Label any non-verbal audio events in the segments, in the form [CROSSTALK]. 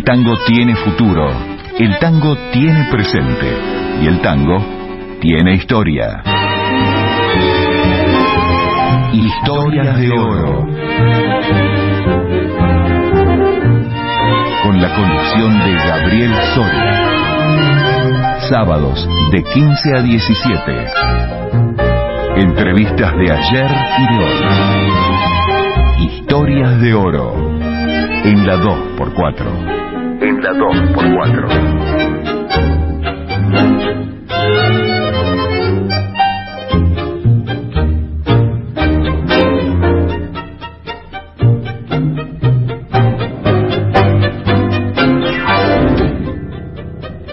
El tango tiene futuro, el tango tiene presente y el tango tiene historia. Historias de oro. Con la conducción de Gabriel Soria. Sábados de 15 a 17. Entrevistas de ayer y de hoy. Historias de oro. En la 2x4. La 2x4.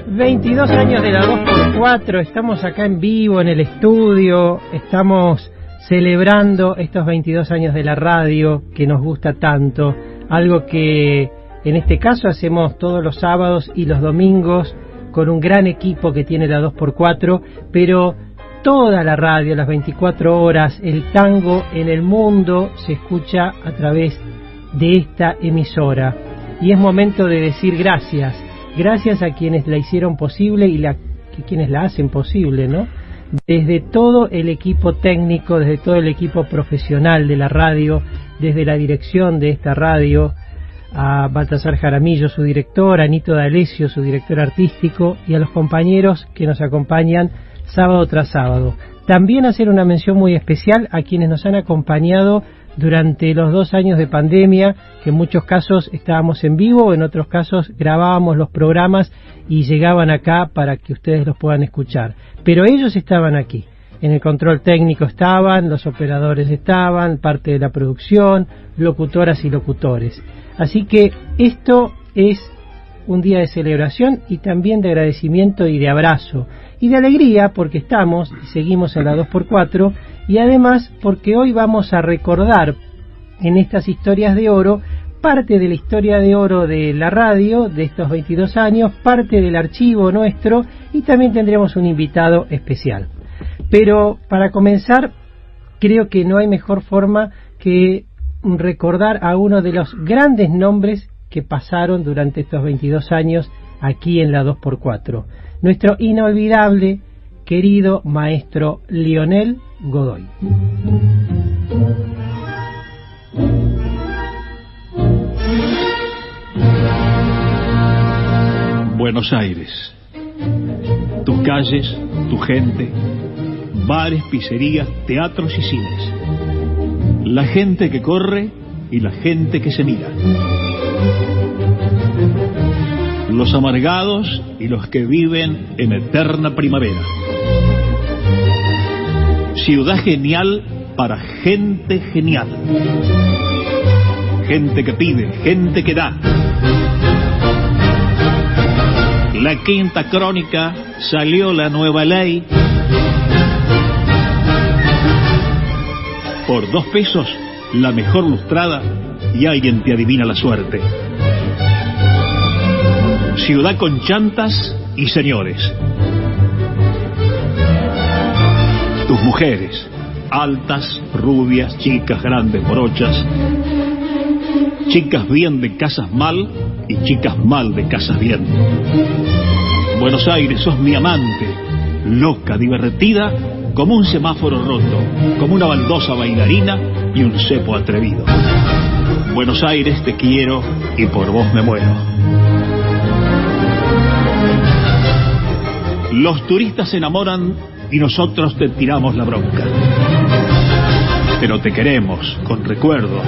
22 años de la 2x4, estamos acá en vivo en el estudio, estamos celebrando estos 22 años de la radio que nos gusta tanto, algo que en este caso hacemos todos los sábados y los domingos con un gran equipo que tiene la 2x4, pero toda la radio, las 24 horas, el tango en el mundo se escucha a través de esta emisora. Y es momento de decir gracias gracias a quienes la hicieron posible y la, quienes la hacen posible, ¿no? Desde todo el equipo técnico, desde todo el equipo profesional de la radio, desde la dirección de esta radio, a Baltasar Jaramillo, su director, a Nito D'Alessio, su director artístico, y a los compañeros que nos acompañan sábado tras sábado. También hacer una mención muy especial a quienes nos han acompañado durante los dos años de pandemia, que en muchos casos estábamos en vivo, en otros casos grabábamos los programas y llegaban acá para que ustedes los puedan escuchar. Pero ellos estaban aquí. En el control técnico estaban, los operadores estaban, parte de la producción, locutoras y locutores. Así que esto es un día de celebración y también de agradecimiento y de abrazo y de alegría porque estamos y seguimos en la 2x4 y además porque hoy vamos a recordar en estas historias de oro parte de la historia de oro de la radio de estos 22 años, parte del archivo nuestro y también tendremos un invitado especial. Pero para comenzar, creo que no hay mejor forma que recordar a uno de los grandes nombres que pasaron durante estos 22 años aquí en la 2x4. Nuestro inolvidable, querido maestro Lionel Godoy. Buenos Aires. Tus calles, tu gente, bares, pizzerías, teatros y cines. La gente que corre y la gente que se mira. Los amargados y los que viven en eterna primavera ciudad genial para gente genial. Gente que pide, gente que da. La quinta crónica salió la nueva ley. Por dos pesos, la mejor lustrada y alguien te adivina la suerte. Ciudad con chantas y señores tus mujeres, altas, rubias, chicas, grandes, morochas, chicas bien de casas mal y chicas mal de casas bien. Buenos Aires, sos mi amante, loca, divertida, como un semáforo roto, como una baldosa bailarina y un cepo atrevido. Buenos Aires, te quiero y por vos me muero. Los turistas se enamoran y nosotros te tiramos la bronca. Pero te queremos con recuerdos.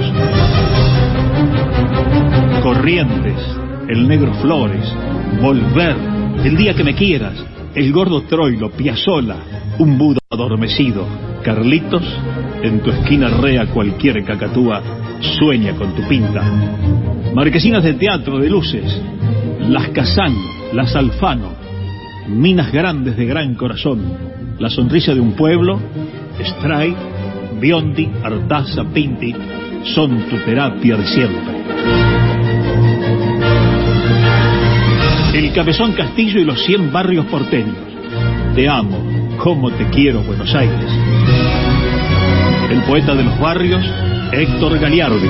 Corrientes, el negro Flores, Volver, el día que me quieras, el gordo Troilo, Piazzola, un Buda adormecido, Carlitos, en tu esquina rea cualquier cacatúa, sueña con tu pinta. Marquesinas de teatro de luces, las Kazán, las Alfano, minas grandes de gran corazón, la sonrisa de un pueblo, Stray, Biondi, Artaza, Pinti, son tu terapia de siempre. El Cabezón Castillo y los 100 barrios porteños. Te amo, como te quiero, Buenos Aires. El poeta de los barrios, Héctor Galiardi.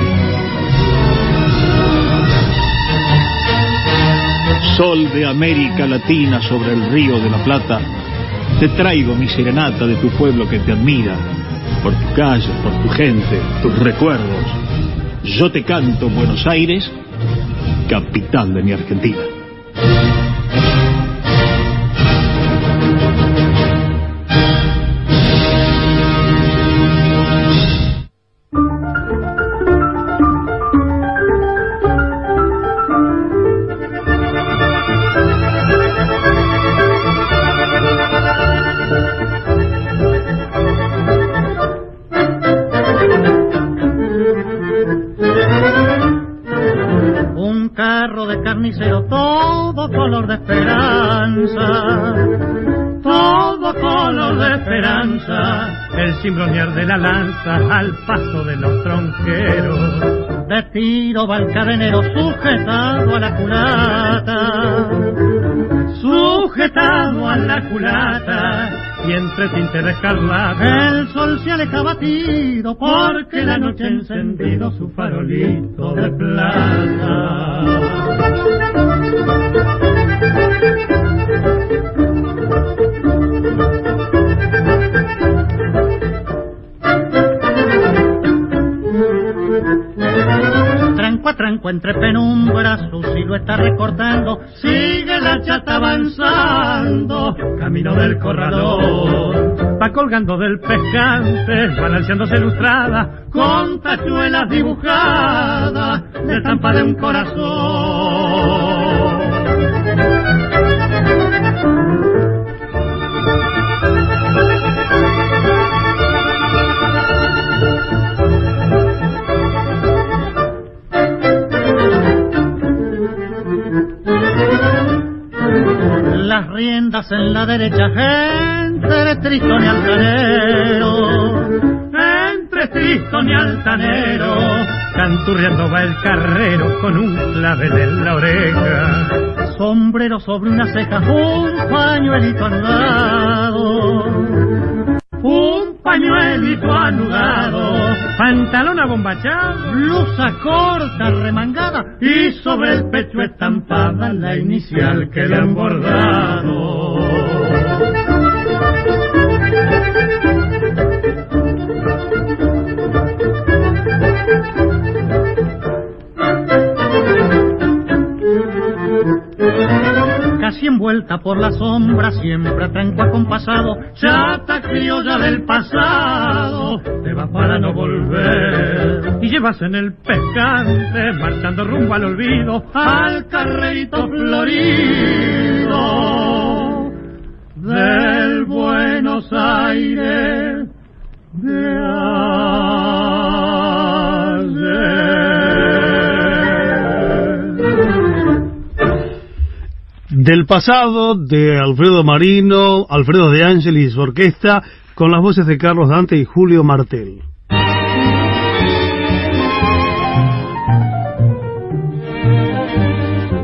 Sol de América Latina sobre el río de la Plata, te traigo mi serenata de tu pueblo que te admira, por tu calle, por tu gente, tus recuerdos. Yo te canto Buenos Aires, capital de mi Argentina. De la lanza al paso de los tronqueros. De tiro va el cadenero sujetado a la culata, sujetado a la culata. Y entre tinte de escarlata el sol se aleja batido porque la noche ha encendido su farolito de plata. Entre penumbras, su silueta recortando, sigue la chata avanzando, camino del corredor, va colgando del pescante, balanceándose ilustrada, con tachuelas dibujadas, de estampa de un corazón. Las riendas en la derecha, entre Tristón y Altanero, entre Tristón y Altanero, canturreando va el carrero con un clavel en la oreja, sombrero sobre una ceja, un pañuelito anudado, un pañuelito anudado, pantalón abombachado, blusa corta remangada y sobre el pecho estampada la inicial que le han bordado. Casi envuelta por la sombra, siempre tranco acompasado, chata criolla del pasado, te va para no volver. Y llevas en el pescante, marchando rumbo al olvido, al carrerito florido del Buenos Aires de del pasado de Alfredo Marino, Alfredo de Ángeles y su orquesta, con las voces de Carlos Dante y Julio Martel.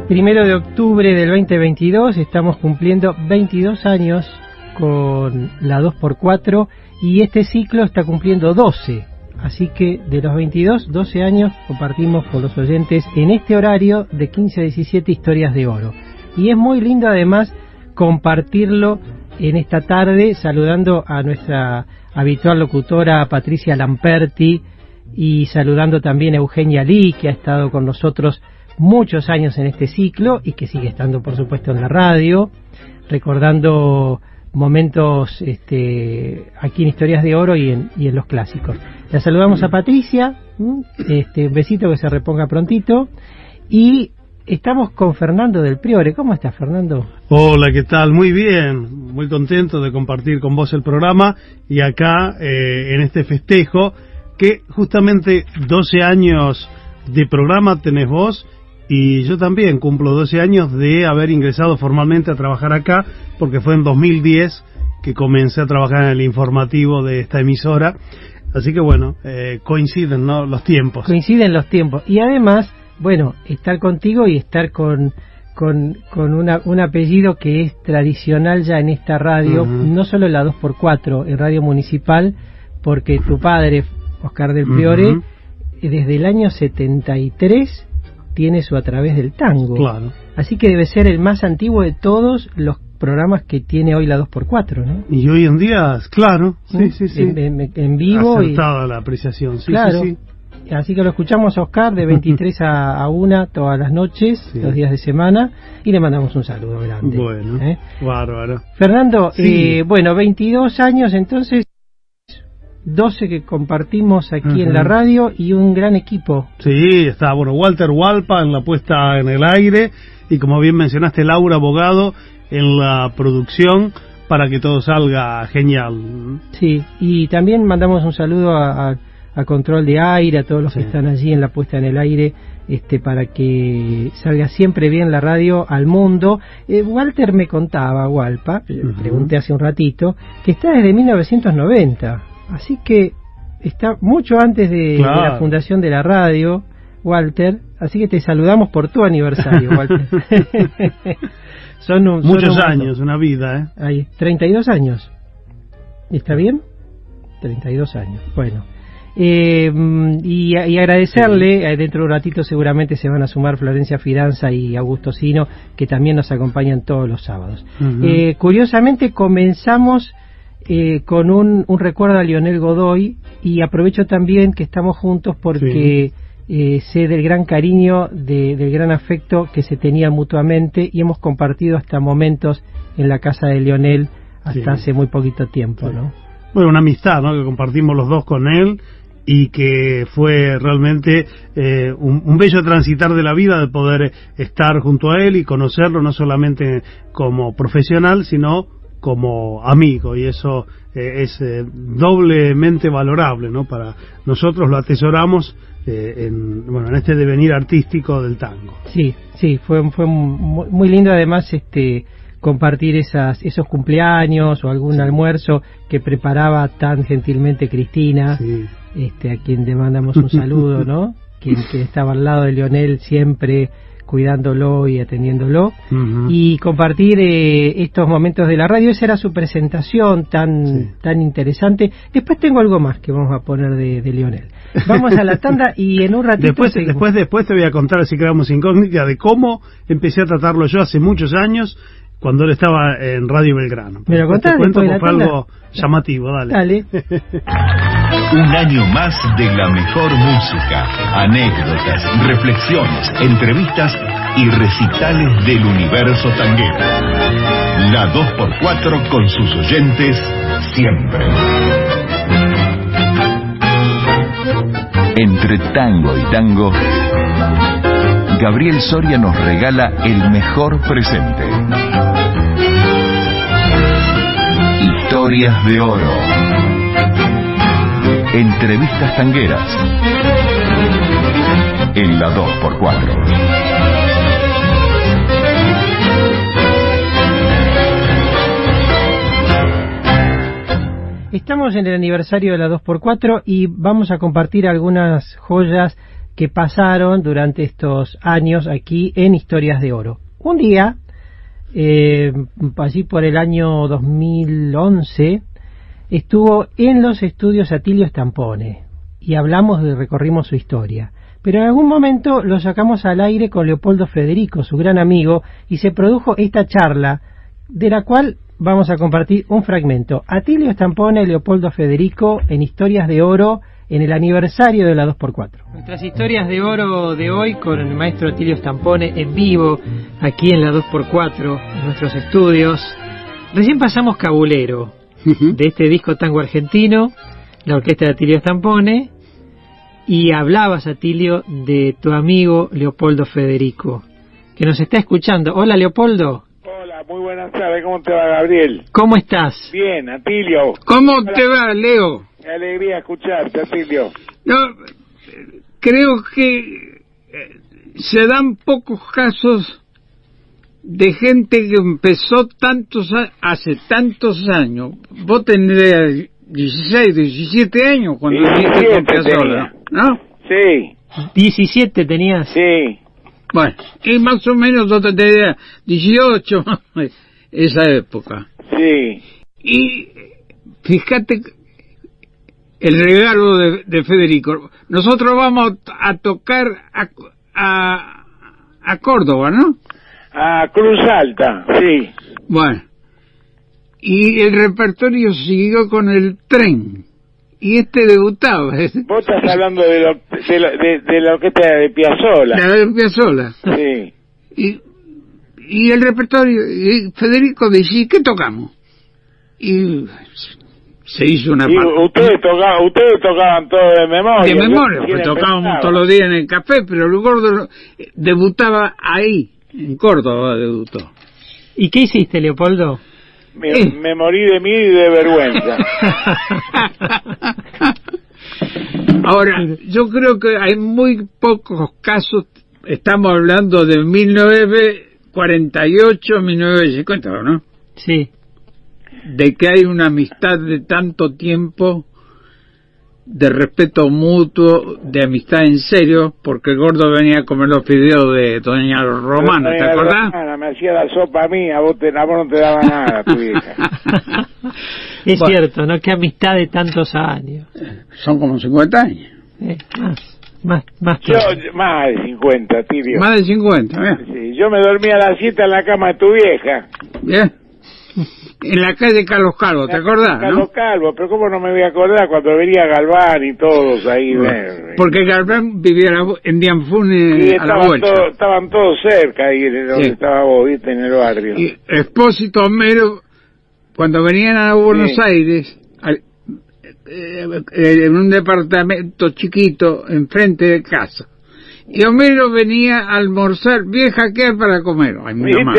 Primero de octubre del 2022 estamos cumpliendo 22 años con la 2x4 y este ciclo está cumpliendo 12. Así que de los 22, 12 años compartimos con los oyentes en este horario de 15 a 17 historias de oro. Y es muy lindo además compartirlo en esta tarde saludando a nuestra habitual locutora Patricia Lamperti y saludando también a Eugenia Lee que ha estado con nosotros muchos años en este ciclo y que sigue estando por supuesto en la radio, recordando momentos este, aquí en Historias de Oro y en, los clásicos. La saludamos a Patricia, este, un besito que se reponga prontito y Estamos con Fernando del Priore. ¿Cómo estás, Fernando? Hola, ¿qué tal? Muy bien, muy contento de compartir con vos el programa y acá eh, en este festejo que justamente 12 años de programa tenés vos y yo también cumplo 12 años de haber ingresado formalmente a trabajar acá porque fue en 2010 que comencé a trabajar en el informativo de esta emisora. Así que bueno, eh, coinciden ¿no? los tiempos. Coinciden los tiempos. Y además bueno, estar contigo y estar con, con, con una, un apellido que es tradicional ya en esta radio, no solo la 2x4, en Radio Municipal, porque tu padre, Oscar del Priore, eh, desde el año 73 tiene su a través del tango. Claro. Así que debe ser el más antiguo de todos los programas que tiene hoy la 2x4, ¿no? Y hoy en día, claro, sí, sí, sí. En, en- en vivo. y, Acertada la apreciación, sí, claro. sí, sí. Así que lo escuchamos a Oscar de 23 a, a 1 todas las noches, Sí. los días de semana, y le mandamos un saludo grande. Bueno, ¿eh? bárbaro. Fernando, Sí. eh, bueno, 22 años entonces, 12 que compartimos aquí en la radio y un gran equipo. Sí, está, bueno, Walter Walpa en la puesta en el aire y como bien mencionaste, Laura Abogado en la producción para que todo salga genial. Sí, y también mandamos un saludo a, a- a Control de Aire, a todos los Sí. que están allí en la puesta en el aire, este, para que salga siempre bien la radio al mundo. Eh, Walter me contaba, Walpa, le pregunté hace un ratito, que está desde 1990, así que está mucho antes de, la fundación de la radio, Walter, así que te saludamos por tu aniversario, Walter. [LAUGHS] son un- son Muchos un años, una vida, ¿eh? Ahí, 32 años. ¿Está bien? 32 años. Bueno. Eh, y, y agradecerle, eh, dentro de un ratito seguramente se van a sumar Florencia Fidanza y Augusto Sino, que también nos acompañan todos los sábados. Eh, curiosamente comenzamos eh, con un, un recuerdo a Lionel Godoy y aprovecho también que estamos juntos porque eh, sé del gran cariño, de- del gran afecto que se tenían mutuamente y hemos compartido hasta momentos en la casa de Lionel hasta Sí. hace muy poquito tiempo, ¿no? Bueno, una amistad, ¿no? Que compartimos los dos con él y que fue realmente eh, un, un bello transitar de la vida de poder estar junto a él y conocerlo no solamente como profesional, sino como amigo y eso eh, es eh, doblemente valorable, ¿no? Para nosotros lo atesoramos eh, en, bueno, en este devenir artístico del tango. Sí, sí, fue, fue muy, muy lindo además este compartir esas, esos cumpleaños o algún almuerzo que preparaba tan gentilmente Cristina, Sí. Este, a quien le mandamos un saludo, ¿no? [LAUGHS] Quien, que estaba al lado de Leonel siempre cuidándolo y atendiéndolo. Y compartir eh, estos momentos de la radio, esa era su presentación tan, Sí. tan interesante. Después tengo algo más que vamos a poner de, de Lionel. Vamos a la tanda y en un ratito Después, seguimos. después, después te voy a contar, así creamos incógnita, de cómo empecé a tratarlo yo hace muchos años, cuando él estaba en Radio Belgrano. ¿Me lo Después te cuento porque fue algo llamativo, dale. Dale. [LAUGHS] Un año más de la mejor música, anécdotas, reflexiones, entrevistas y recitales del universo tanguero. La 2x4 con sus oyentes siempre. Entre tango y tango, Gabriel Soria nos regala el mejor presente. Historias de oro. Entrevistas tangueras. En la 2x4. Estamos en el aniversario de la 2x4 y vamos a compartir algunas joyas que pasaron durante estos años aquí en Historias de Oro. Un día, eh, allí por el año 2011, estuvo en los estudios Atilio Stampone y hablamos de recorrimos su historia. Pero en algún momento lo sacamos al aire con Leopoldo Federico, su gran amigo, y se produjo esta charla de la cual vamos a compartir un fragmento. Atilio Stampone y Leopoldo Federico en Historias de Oro en el aniversario de la 2x4. Nuestras historias de oro de hoy con el maestro Atilio Stampone en vivo, aquí en la 2x4, en nuestros estudios. Recién pasamos Cabulero, de este disco tango argentino, la orquesta de Atilio Stampone, y hablabas, Atilio, de tu amigo Leopoldo Federico, que nos está escuchando. Hola, Leopoldo. Hola, muy buenas tardes. ¿Cómo te va, Gabriel? ¿Cómo estás? Bien, Atilio. ¿Cómo te va, Leo? Qué alegría escucharte, Atilio. No, eh, creo que eh, se dan pocos casos de gente que empezó tantos a- hace tantos años. Vos tenés 16, 17 años cuando viniste 17 con Piazzolla, ¿no? Sí, 17 tenías. sí. Bueno, y más o menos yo tenía 18, esa época. Sí, Y fíjate el regalo de, de Federico. Nosotros vamos a tocar a, a, a Córdoba, ¿no? A Cruz Alta, sí. Bueno. Y el repertorio siguió con el tren. Y este debutaba. Vos estás hablando de lo, de, lo- de, de la orquesta de Piazzolla. La de Piazzolla. Sí. Y, y el repertorio, y Federico decía, ¿qué tocamos? Y se hizo una Y parte. ustedes tocaban, ustedes tocaban todo de memoria. De memoria, porque tocábamos todos los días en el café, pero el gordo eh, debutaba ahí, en Córdoba debutó. ¿Y qué hiciste, Leopoldo? Me, Eh. me morí de miedo y de vergüenza. [LAUGHS] Ahora, yo creo que hay muy pocos casos, estamos hablando de 1948, 1950, ¿no? sí. De que hay una amistad de tanto tiempo, de respeto mutuo, de amistad en serio, porque el gordo venía a comer los fideos de Doña Romana, ¿te Doña acordás? Romana me hacía la sopa a mí, a vos, te, a vos no te daba nada, tu hija. [LAUGHS] Es Bueno. cierto, ¿no? Qué amistad de tantos años. Son como 50 años. Eh, más, más, más que... Yo, más de 50, tío. Más de 50, ¿eh? Sí, yo me dormía a las 7 en la cama de tu vieja. Bien. En la calle Carlos Calvo, ¿te acordás? Carlos ¿no? Calvo, pero ¿cómo no me voy a acordar cuando venía Galván y todos ahí? eh, Porque Galván vivía en Dianfune y a la vuelta. estaban todos cerca ahí de donde Sí. estaba vos, viste, en el barrio. Y Expósito Homero, cuando venían a Buenos Sí. Aires, al- eh, eh, en un departamento chiquito enfrente de casa, y Homero venía a almorzar, vieja, ¿qué hay para comer? Ay, mi mamá.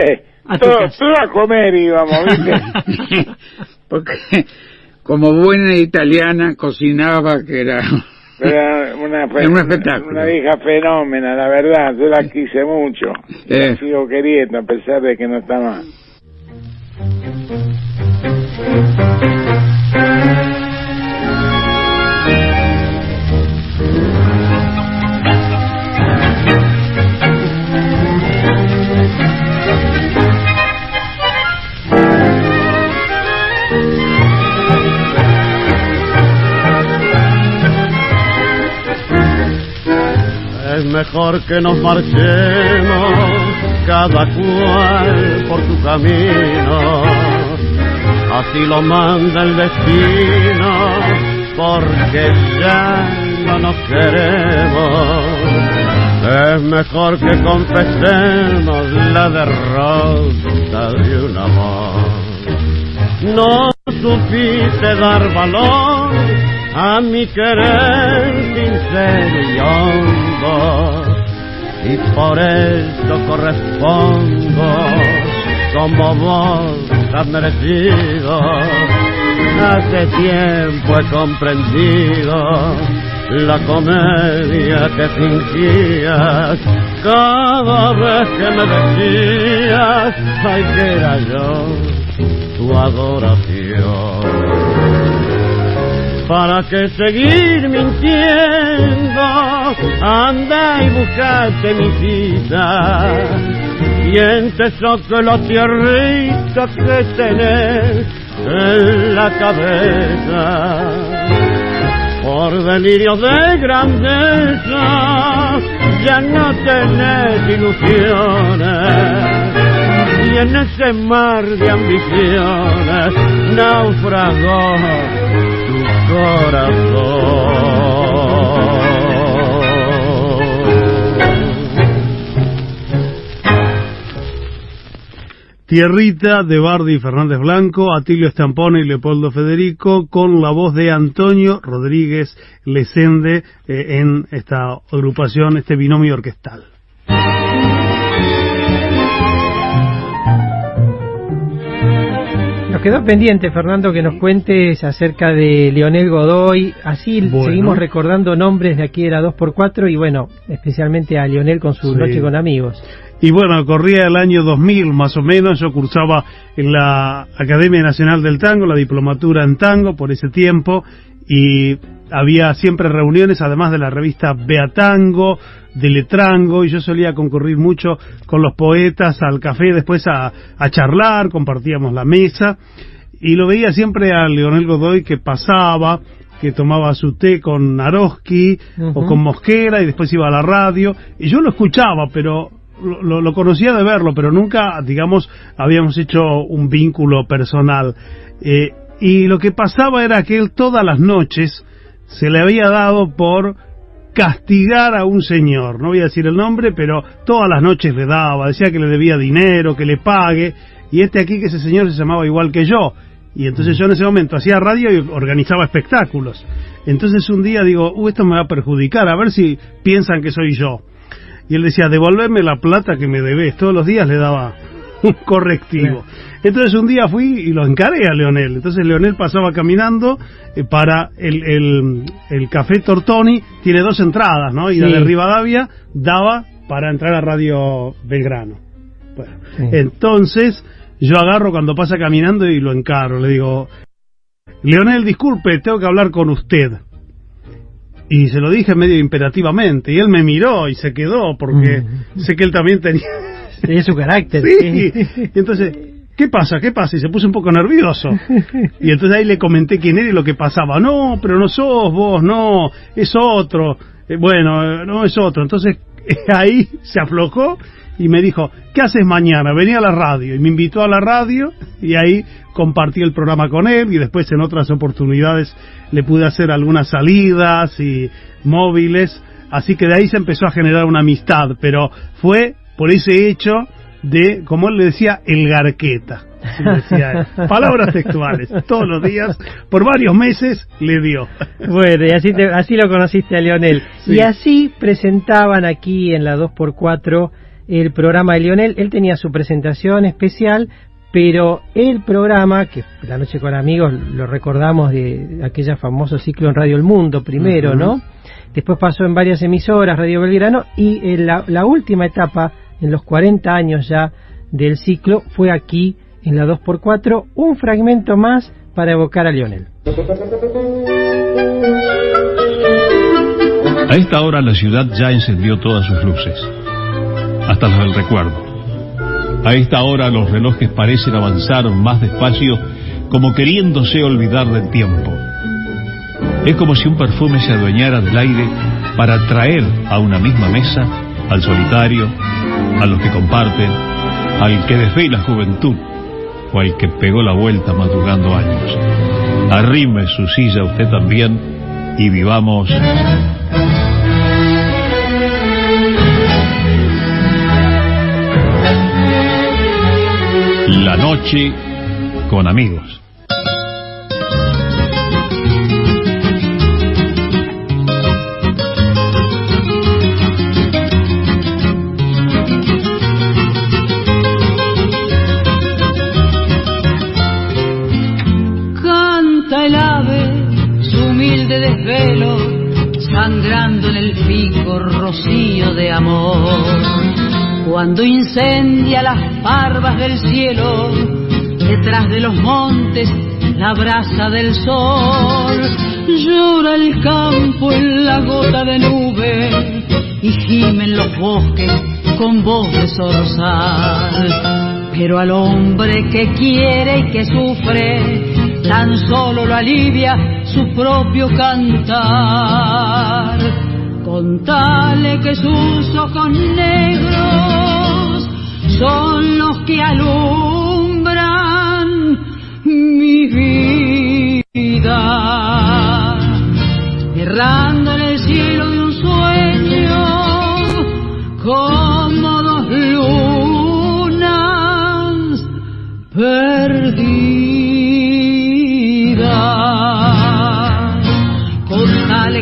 Todo, todo a comer íbamos, ¿viste? [LAUGHS] Porque como buena italiana cocinaba que era... [LAUGHS] Era una, un espectáculo. una vieja fenómena, la verdad. Yo la quise mucho. [LAUGHS] Eh. La sigo queriendo a pesar de que no está más. Es mejor que nos marchemos, cada cual por su camino. Así lo manda el destino, porque ya no nos queremos. Es mejor que confesemos la derrota de un amor. No supiste dar valor a mi querer sincero y hondo, y por eso correspondo como vos has. Hace tiempo he comprendido la comedia que fingías cada vez que me decías, ay que era yo tu adoración. ¿Para que seguir mintiendo? Anda y buscate mi cita. Sientes que la tierrita que tenés en la cabeza. Por delirio de grandeza ya no tenés ilusiones y en ese mar de ambiciones naufragó. Tierrita de Bardi Fernández Blanco, Atilio Estampone y Leopoldo Federico, con la voz de Antonio Rodríguez Lesende eh, en esta agrupación, este binomio orquestal. Nos quedó pendiente, Fernando, que nos cuentes acerca de Leonel Godoy. Así Bueno. seguimos recordando nombres de aquí de la 2x4 y bueno, especialmente a Leonel con su Sí. noche con amigos. Y bueno, corría el año 2000 más o menos, yo cursaba en la Academia Nacional del Tango, la diplomatura en tango por ese tiempo, y había siempre reuniones, además de la revista Beatango, de Letrango, y yo solía concurrir mucho con los poetas al café, después a, a charlar, compartíamos la mesa, y lo veía siempre a Leonel Godoy que pasaba, que tomaba su té con Naroski o con Mosquera y después iba a la radio y yo lo escuchaba pero lo, lo, conocía de verlo, pero nunca, digamos, habíamos hecho un vínculo personal. Eh, y lo que pasaba era que él todas las noches se le había dado por castigar a un señor, no voy a decir el nombre, pero todas las noches le daba, decía que le debía dinero, que le pague, y este aquí que ese señor se llamaba igual que yo, y entonces yo en ese momento hacía radio y organizaba espectáculos. Entonces un día digo, uh, esto me va a perjudicar, a ver si piensan que soy yo. Y él decía, devolverme la plata que me debes. Todos los días le daba un [LAUGHS] correctivo. Entonces un día fui y lo encaré a Leonel. Entonces Leonel pasaba caminando eh, para el, el, el, Café Tortoni, tiene dos entradas, ¿no? Y la de Rivadavia daba para entrar a Radio Belgrano. Bueno, entonces yo agarro cuando pasa caminando y lo encaro, le digo, Leonel, disculpe, tengo que hablar con usted. Y se lo dije medio imperativamente, y él me miró y se quedó, porque sé que él también tenía... Tenía su carácter. Sí. Y entonces, ¿qué pasa? ¿Qué pasa? Y se puso un poco nervioso. [LAUGHS] Y entonces ahí le comenté quién era y lo que pasaba. No, pero no sos vos, no, es otro. Eh, bueno, no es otro. Entonces [LAUGHS] ahí se aflojó y me dijo, ¿qué haces mañana? Venía a la radio y me invitó a la radio y ahí compartí el programa con él y después en otras oportunidades le pude hacer algunas salidas y móviles, así que de ahí se empezó a generar una amistad, pero fue por ese hecho de, como él le decía, el garqueta. [LAUGHS] Palabras textuales, todos los días, por varios meses le dio. Bueno, y así, así lo conociste a Leonel. Y así presentaban aquí en la 2x4 el programa de Lionel. Él tenía su presentación especial, pero el programa, que La Noche con Amigos lo recordamos de aquella famoso ciclo en Radio El Mundo primero, ¿no? Después pasó en varias emisoras, Radio Belgrano, y en la, la, última etapa, en los 40 años ya del ciclo, fue aquí, en la 2x4, un fragmento más para evocar a Lionel. A esta hora la ciudad ya encendió todas sus luces hasta las del recuerdo. A esta hora los relojes parecen avanzar más despacio como queriéndose olvidar del tiempo. Es como si un perfume se adueñara del aire para atraer a una misma mesa al solitario, a los que comparten, al que desvé la juventud o al que pegó la vuelta madrugando años. Arrime su silla usted también y vivamos La noche con amigos. El ave su humilde desvelo, sangrando en el pico rocío de amor cuando incendia las barbas del cielo, detrás de los montes la brasa del sol, llora el campo en la gota de nube y gimen los bosques con voz de zorzal. Pero al hombre que quiere y que sufre, tan solo lo alivia su propio cantar. Contale que sus ojos negros son los que alumbran mi vida,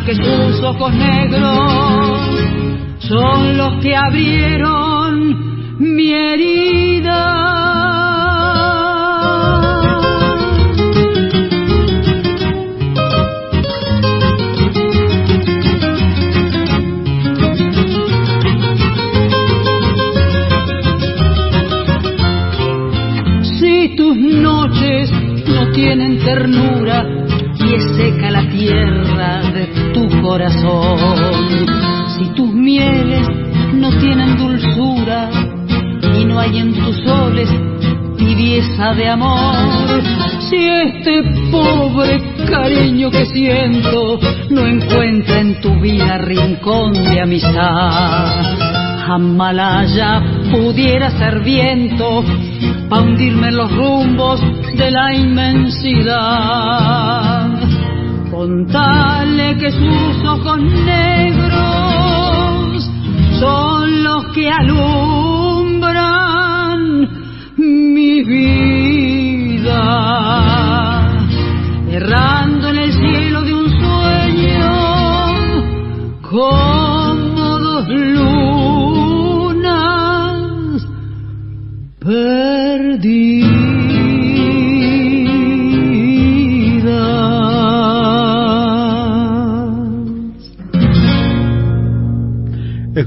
que sus ojos negros son los que abrieron mi herida. Si tus noches no tienen ternura y seca la tierra de tu corazón. Si tus mieles no tienen dulzura y no hay en tus soles tibieza de amor, si este pobre cariño que siento no encuentra en tu vida rincón de amistad, Mahamalaya pudiera ser viento para hundirme en los rumbos de la inmensidad. Contale que sus ojos negros son los que alumbran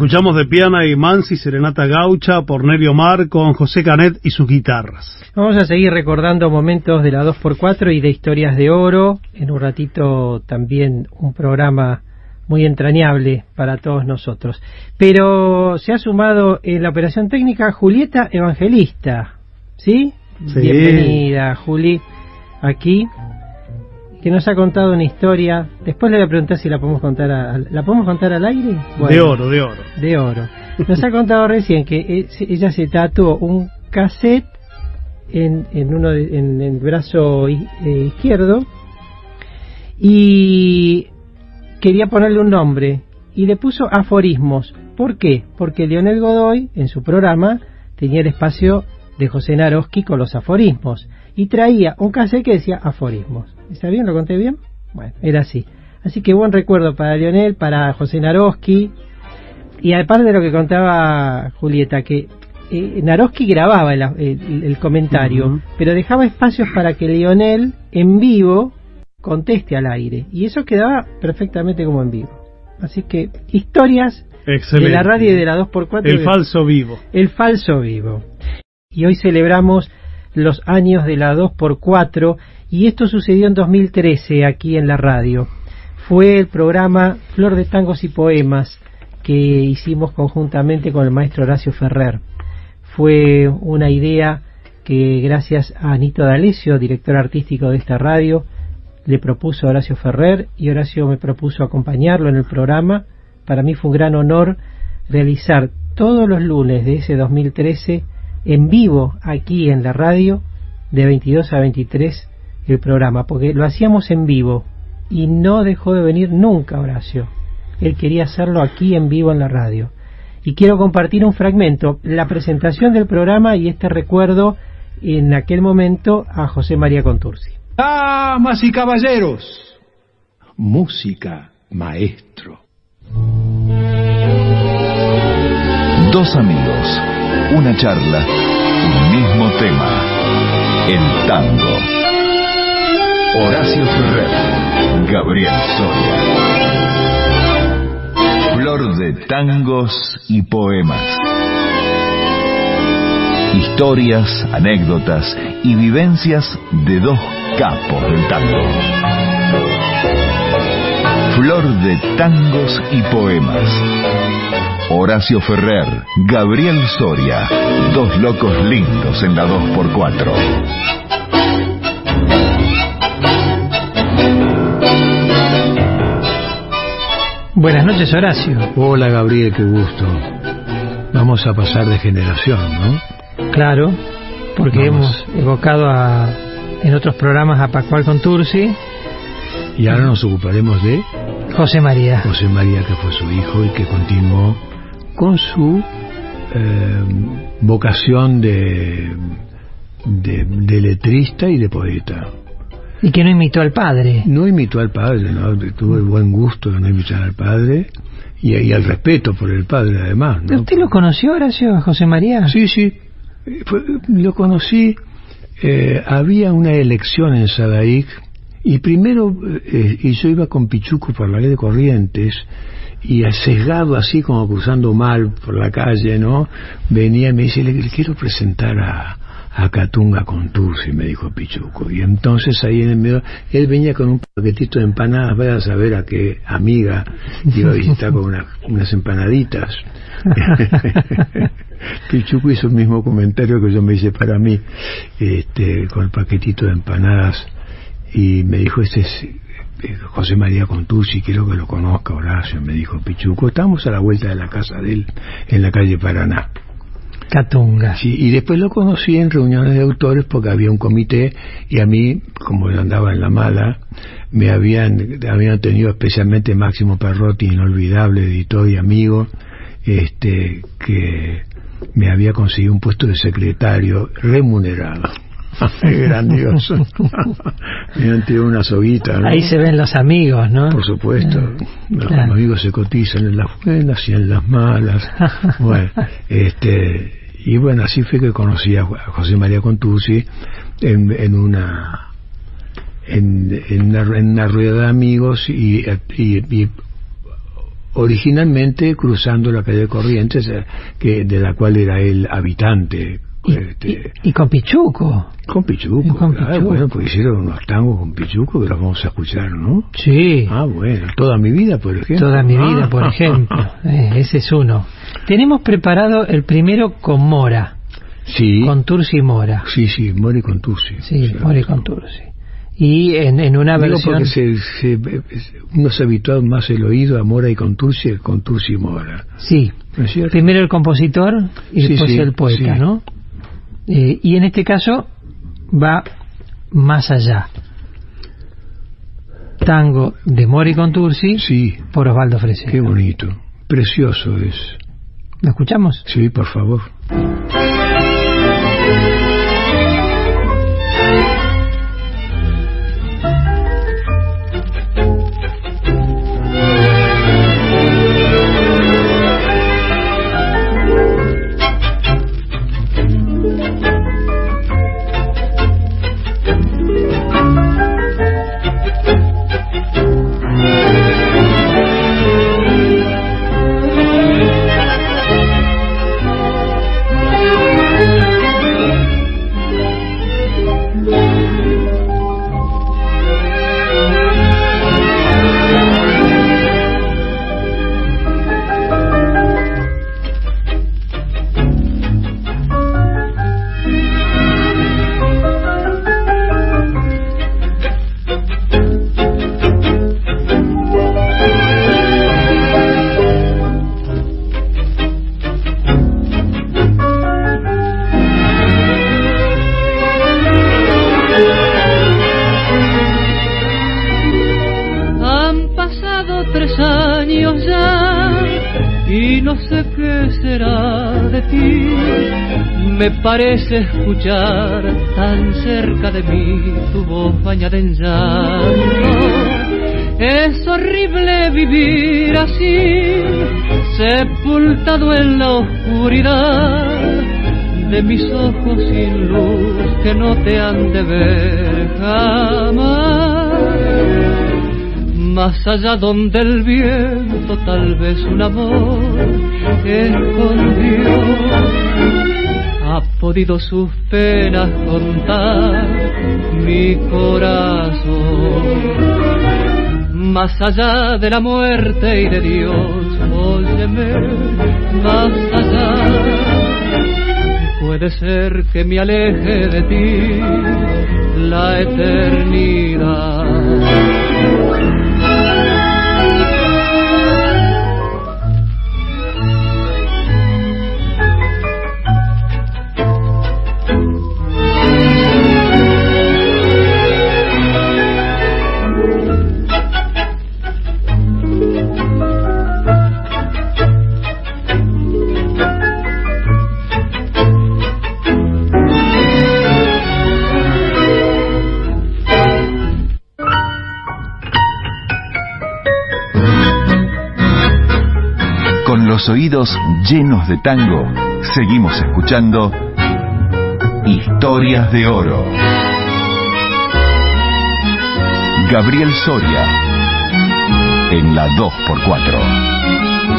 Escuchamos de Piana y Mansi Serenata Gaucha por Nerio Mar con José Canet y sus guitarras. Vamos a seguir recordando momentos de la 2x4 y de historias de oro. En un ratito también un programa muy entrañable para todos nosotros. Pero se ha sumado en la operación técnica Julieta Evangelista. ¿Sí? Sí. Bienvenida, Juli, aquí. Que nos ha contado una historia. Después le voy a preguntar si la podemos contar, a- ¿la podemos contar al aire? De oro, de oro. de oro. Nos ha contado recién que se- ella se tatuó un cassette en, en uno de- en el brazo eh, izquierdo y quería ponerle un nombre y le puso aforismos. ¿Por qué? Porque Leonel Godoy en su programa tenía el espacio de José Naroski con los aforismos y traía un cassette que decía aforismos. ¿Está bien? ¿Lo conté bien? Bueno, era así. Así que buen recuerdo para Leonel, para José Naroski, y aparte de lo que contaba Julieta, que eh, Naroski grababa el, el- el comentario, pero dejaba espacios para que Lionel en vivo conteste al aire. Y eso quedaba perfectamente como en vivo. Así que historias Excelente. de la radio y de la 2x4. El falso vivo. el falso vivo. Y hoy celebramos los años de la 2x4 y esto sucedió en 2013 aquí en la radio. Fue el programa Flor de Tangos y Poemas que hicimos conjuntamente con el maestro Horacio Ferrer. Fue una idea que gracias a Anito D'Alessio, director artístico de esta radio, le propuso Horacio Ferrer y Horacio me propuso acompañarlo en el programa. Para mí fue un gran honor realizar todos los lunes de ese 2013 en vivo aquí en la radio de 22 a 23 el programa, porque lo hacíamos en vivo y no dejó de venir nunca Horacio. Él quería hacerlo aquí en vivo en la radio. Y quiero compartir un fragmento, la presentación del programa y este recuerdo en aquel momento a José María Contursi. Damas y caballeros, música maestro. Dos amigos, una charla, un mismo tema. El tango. Horacio Ferrer, Gabriel Soria. Flor de tangos y poemas. Historias, anécdotas y vivencias de dos capos del tango. Flor de tangos y poemas. Horacio Ferrer, Gabriel Soria, dos locos lindos en la 2x4. Buenas noches Horacio. Hola Gabriel, qué gusto. Vamos a pasar de generación, ¿no? Claro, porque Vamos. hemos evocado a, en otros programas a Pascual Contursi, Y ahora nos ocuparemos de José María. José María, que fue su hijo y que continuó con su eh, vocación de, de, de letrista y de poeta. Y que no imitó al padre. No imitó al padre, ¿no? tuvo el buen gusto de no imitar al padre y, y el respeto por el padre además. ¿no? ¿Usted lo conoció, Horacio, José María? Sí, sí. Fue- lo conocí. eh, había una elección en Sadaic y primero, eh, y yo iba con Pichuco por la ley de Corrientes y sesgado así como cruzando mal por la calle, ¿no? Venía y me dice, le, quiero presentar a, a Catunga Contursi, me dijo Pichuco. Y entonces ahí en el medio, él venía con un paquetito de empanadas, vaya a saber a qué amiga iba a visitar con una- unas empanaditas. [LAUGHS] Pichuco hizo el mismo comentario que yo me hice para mí, este, con el paquetito de empanadas, y me dijo, este es eh, José María Contursi, quiero que lo conozca Horacio, me dijo Pichuco, estamos a la vuelta de la casa de él, en la calle Paraná. Catunga. Sí, y después lo conocí en reuniones de autores porque había un comité y a mí, como yo andaba en la mala, me habían, habían tenido especialmente Máximo Perrotti, inolvidable editor y amigo, este, que me había conseguido un puesto de secretario remunerado. [LAUGHS] Grandioso. han tirado una soguita. ¿no? Ahí se ven los amigos, ¿no? Por supuesto. Los Claro. amigos se cotizan en las buenas y en las malas. [LAUGHS] bueno, este, y bueno, así fue que conocí a José María Contursi en, en una en, en una, en una rueda de amigos y, y- y originalmente cruzando la calle Corrientes, eh, que de la cual era el habitante. Y, este, y- y con Pichuco. con Pichuco, y con claro, Pichuco. bueno, pues hicieron unos tangos con Pichuco que los vamos a escuchar, ¿no? Sí. Ah, bueno, toda mi vida, por ejemplo. Toda mi vida, Ah. por ejemplo. [LAUGHS] Eh, ese es uno. Tenemos preparado el primero con Mora, Sí, con Tursi Mora. sí, sí, Mori con Tursi. Sí, Mora y con Tursi. Y en, en una Digo versión... porque se, se- uno se habituado más el oído a Mora y con Tursi que con Tursi y Mora. Sí, ¿No es cierto? primero el compositor y Sí, después sí, el poeta, sí. ¿no? Eh, y en este caso va más allá. Tango de Mori con Tursi Sí, por Osvaldo Fresedo. qué bonito. Precioso es. ¿Lo escuchamos? Sí, por favor. Parece escuchar tan cerca de mí tu voz bañada en llanto. Es horrible vivir así, sepultado en la oscuridad de mis ojos sin luz que no te han de ver jamás más allá donde el viento tal vez un amor escondió ha podido sus penas contar mi corazón. Más allá de la muerte y de Dios óyeme más allá. Puede ser que me aleje de ti la eternidad llenos de tango, seguimos escuchando Historias de Oro. Gabriel Soria, en la 2x4.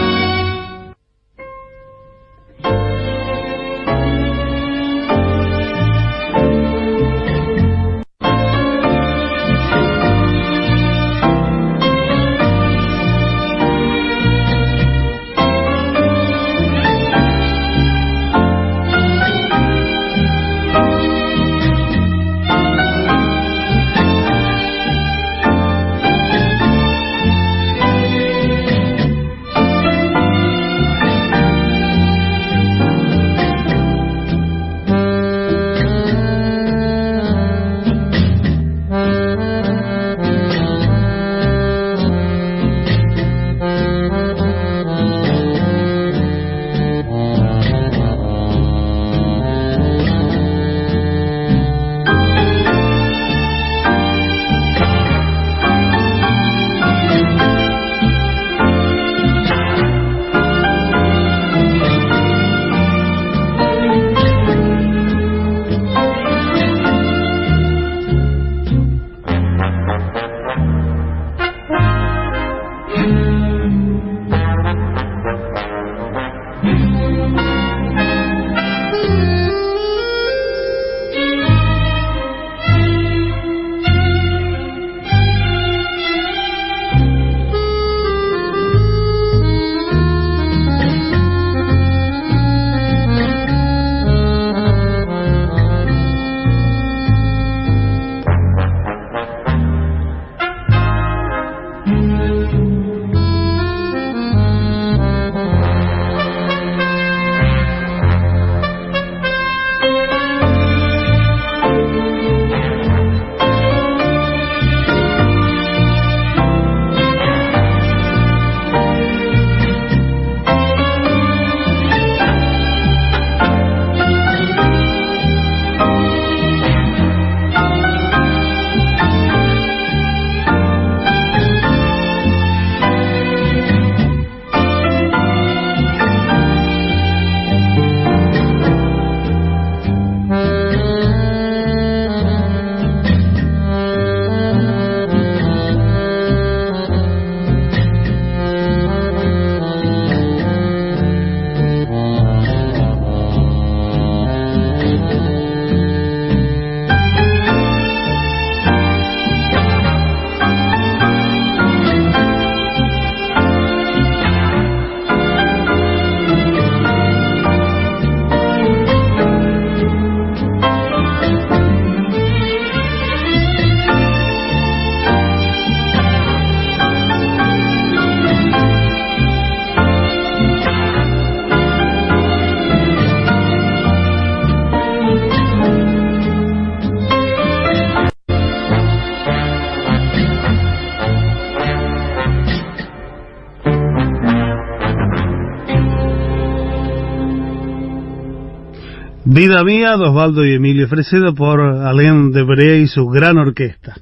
Vida Mía de Osvaldo y Emilio, ofrecido por Alain Debré y su gran orquesta.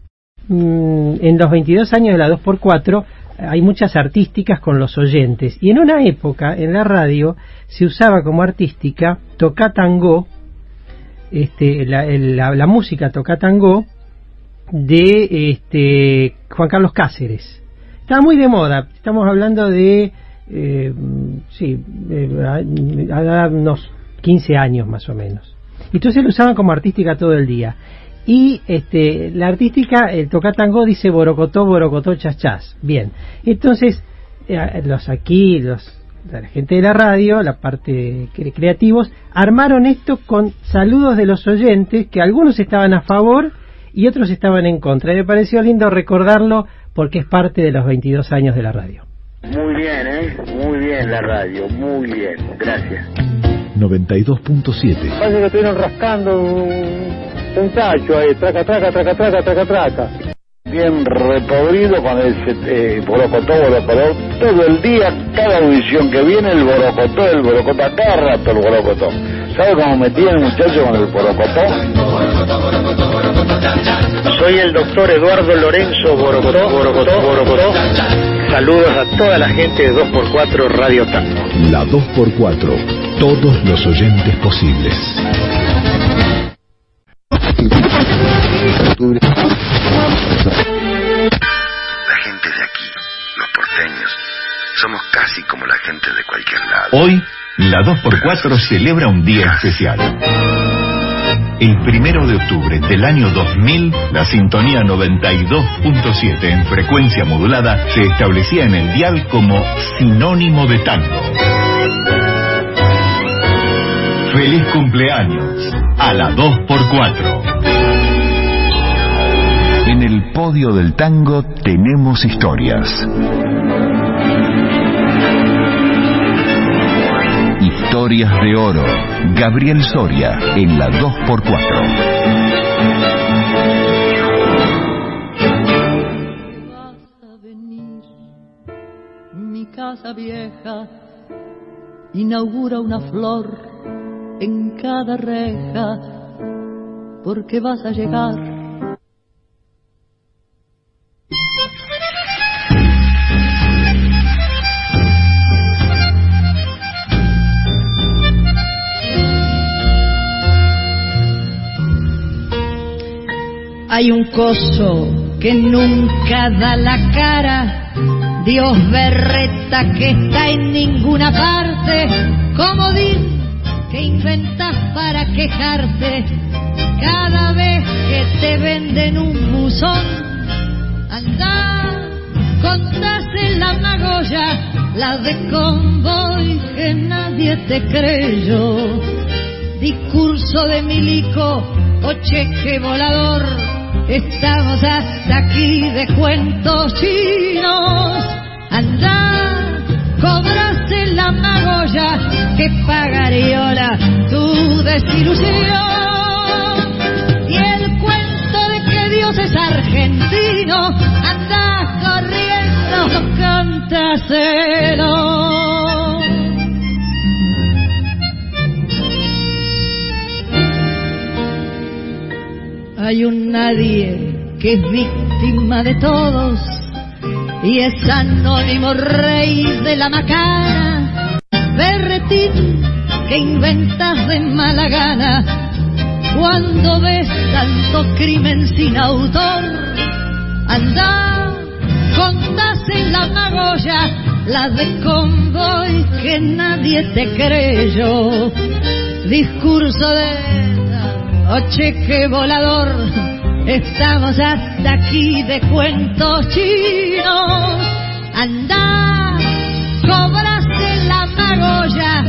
Mm, en los 22 años de la 2x4 hay muchas artísticas con los oyentes. Y en una época, en la radio, se usaba como artística toca tango, este, la, la, la música toca tango de este, Juan Carlos Cáceres. Estaba muy de moda, estamos hablando de, eh, sí, eh, unos 15 años más o menos. Entonces lo usaban como artística todo el día. Y este, la artística, el tocatango dice borocotó, borocotó, chas, Bien. Entonces, eh, los aquí, los, la gente de la radio, la parte creativos, armaron esto con saludos de los oyentes, que algunos estaban a favor y otros estaban en contra. Y me pareció lindo recordarlo porque es parte de los 22 años de la radio. Muy bien, ¿eh? Muy bien la radio, muy bien. Gracias. 92.7 Parece que estuvieron rascando un, tacho ahí, traca, traca, traca, traca, traca, traca. Bien repodrido con el eh, borocotó, borocotó, todo el día, cada audición que viene, el borocotó, el borocotó, a cada rato el borocotó. ¿Sabe cómo me tiene el muchacho con el borocotó? Soy el doctor Eduardo Lorenzo Borocotó, Borocotó, Borocotó. Saludos a toda la gente de 2x4 Radio Tango. La 2x4, todos los oyentes posibles. La gente de aquí, los porteños, somos casi como la gente de cualquier lado. Hoy, la 2x4 celebra un día especial. El primero de octubre del año 2000, la sintonía 92.7 en frecuencia modulada se establecía en el dial como sinónimo de tango. Feliz cumpleaños a la 2x4. En el podio del tango tenemos historias. Historias de oro. Gabriel Soria en la 2x4. Mi casa vieja inaugura una flor en cada reja porque vas a llegar. Hay un coso que nunca da la cara, Dios berreta que está en ninguna parte, comodín que inventas para quejarte cada vez que te venden un buzón. Anda, contás en la magolla la de convoy que nadie te creyó. Discurso de milico o cheque volador, estamos hasta aquí de cuentos chinos. Anda, cobraste la magolla que pagariola tu desilusión. Y el cuento de que Dios es argentino, anda corriendo, cántaselo. Hay un nadie que es víctima de todos y es anónimo rey de la macana, berretín que inventas de mala gana cuando ves tanto crimen sin autor. Anda, contás en la magolla la de convoy que nadie te creyó. Discurso de o cheque volador, estamos hasta aquí de cuentos chinos. Anda, cobraste la magolla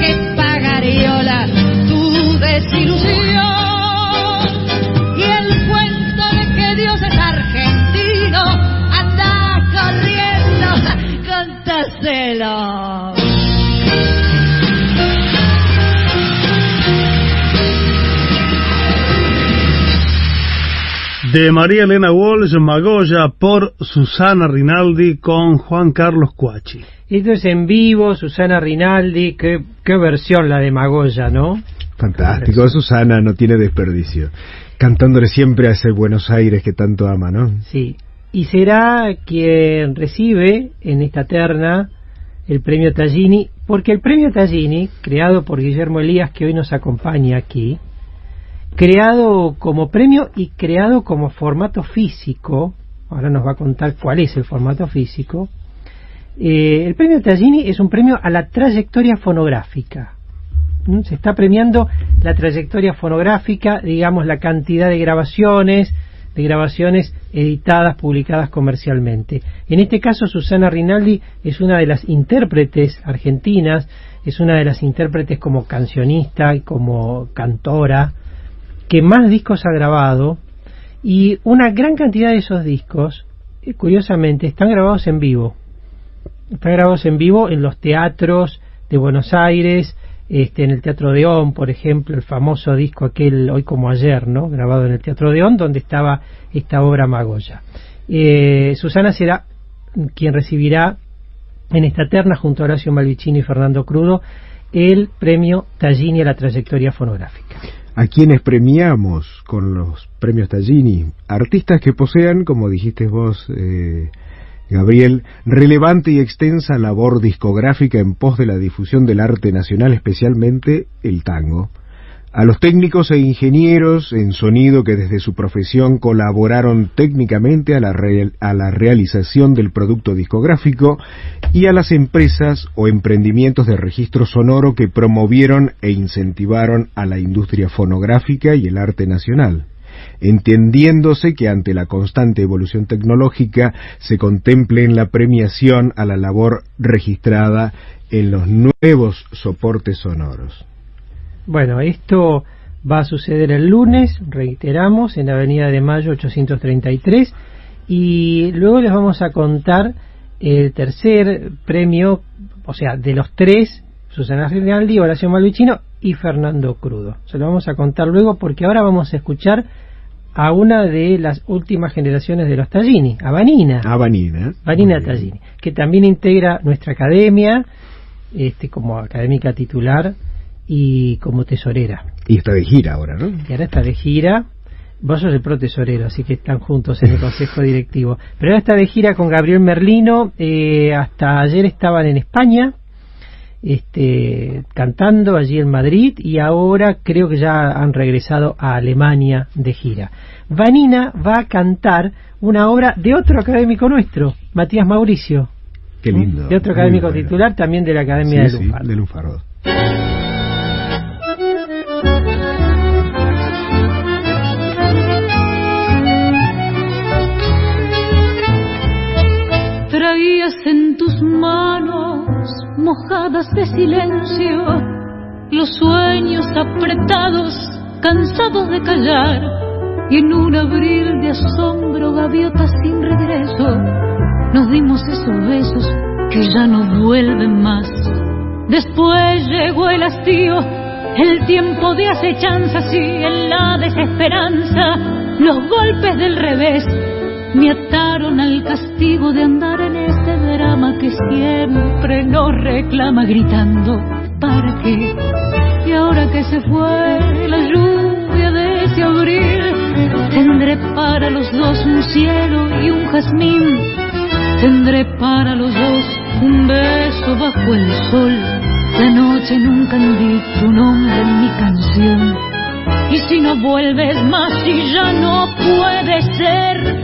que pagariola tu desilusión. De María Elena Walsh, Magoya por Susana Rinaldi con Juan Carlos Cuachi. Esto es en vivo, Susana Rinaldi, qué, qué versión la de Magoya, ¿no? Fantástico, Susana no tiene desperdicio. Cantándole siempre a ese Buenos Aires que tanto ama, ¿no? Sí. Y será quien recibe en esta terna el premio Tallini, porque el premio Tallini, creado por Guillermo Elías, que hoy nos acompaña aquí, creado como premio y creado como formato físico, ahora nos va a contar cuál es el formato físico, eh, el premio Tallini es un premio a la trayectoria fonográfica. ¿Mm? Se está premiando la trayectoria fonográfica, digamos, la cantidad de grabaciones, de grabaciones editadas, publicadas comercialmente. En este caso, Susana Rinaldi es una de las intérpretes argentinas, es una de las intérpretes como cancionista y como cantora, que más discos ha grabado, y una gran cantidad de esos discos, eh, curiosamente, están grabados en vivo. Están grabados en vivo en los teatros de Buenos Aires, este, en el Teatro de por ejemplo, el famoso disco aquel Hoy como ayer, ¿no? grabado en el Teatro de On, donde estaba esta obra Magoya. Eh, Susana será quien recibirá en esta terna, junto a Horacio Malvicini y Fernando Crudo, el premio Tallini a la trayectoria fonográfica. A quienes premiamos con los premios Tallini, artistas que posean, como dijiste vos, eh, Gabriel, relevante y extensa labor discográfica en pos de la difusión del arte nacional, especialmente el tango. A los técnicos e ingenieros en sonido que desde su profesión colaboraron técnicamente a la, realización del producto discográfico y a las empresas o emprendimientos de registro sonoro que promovieron e incentivaron a la industria fonográfica y el arte nacional entendiéndose que ante la constante evolución tecnológica se contemple en la premiación a la labor registrada en los nuevos soportes sonoros. Bueno, esto va a suceder el lunes, reiteramos, en la Avenida de Mayo 833 y luego les vamos a contar el tercer premio, o sea, de los tres, Susana Rinaldi, Horacio Malvicino y Fernando Crudo. Se lo vamos a contar luego porque ahora vamos a escuchar a una de las últimas generaciones de los Tallini, a Vanina. A Vanina. Vanina Tallini, que también integra nuestra academia este, como académica titular y como tesorera. Y está de gira ahora, ¿no? Y ahora está de gira. Vos sos el pro tesorero, así que están juntos en el consejo directivo. Pero ahora está de gira con Gabriel Merlino. Eh, hasta ayer estaban en España este, cantando allí en Madrid y ahora creo que ya han regresado a Alemania de gira. Vanina va a cantar una obra de otro académico nuestro, Matías Mauricio. Qué lindo. De otro académico titular también de la Academia de Lunfardo. de Lunfardo. Mojadas de silencio, los sueños apretados, cansados de callar, y en un abril de asombro, gaviota sin regreso, nos dimos esos besos que ya no vuelven más. Después llegó el hastío, el tiempo de acechanzas y en la desesperanza, los golpes del revés me ataron al castigo de andar en este drama que siempre nos reclama gritando, ¿para qué? Y ahora que se fue la lluvia de ese abril, tendré para los dos un cielo y un jazmín, tendré para los dos un beso bajo el sol, la noche nunca candil tu nombre en mi canción. Y si no vuelves más y ya no puede ser,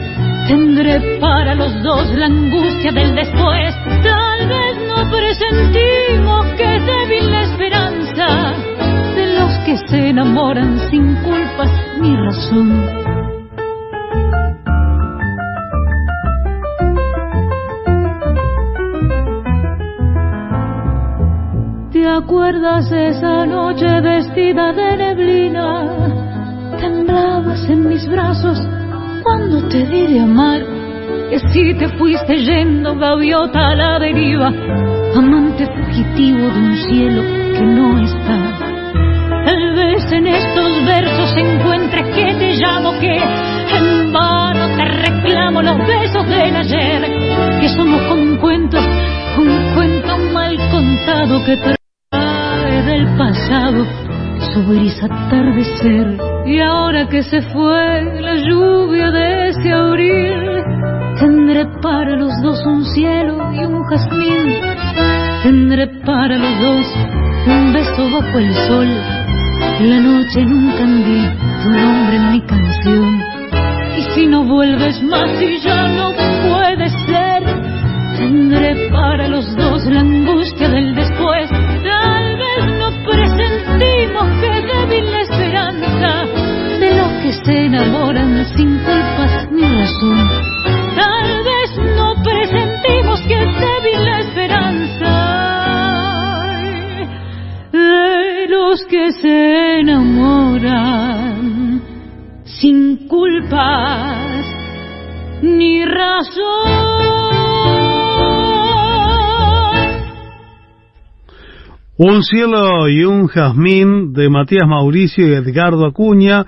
Tendré para los dos la angustia del después. Tal vez no presentimos que débil la esperanza de los que se enamoran sin culpas ni razón. ¿Te acuerdas esa noche vestida de neblina? Temblabas en mis brazos cuando te di de amar, que si te fuiste yendo gaviota a la deriva, amante fugitivo de un cielo que no está. Tal vez en estos versos encuentres que te llamo, que en vano te reclamo los besos del ayer, que somos como un cuento, un cuento mal contado que trae del pasado su gris atardecer. Y ahora que se fue la lluvia de este abril, tendré para los dos un cielo y un jazmín. Tendré para los dos un beso bajo el sol, la noche en un tu nombre en mi canción. Y si no vuelves más y ya no puede ser, tendré para los dos la angustia del después. Enamoran sin culpas ni razón. Tal vez no presentimos que débil la esperanza de los que se enamoran sin culpas ni razón. Un cielo y un jazmín de Matías Mauricio y Edgardo Acuña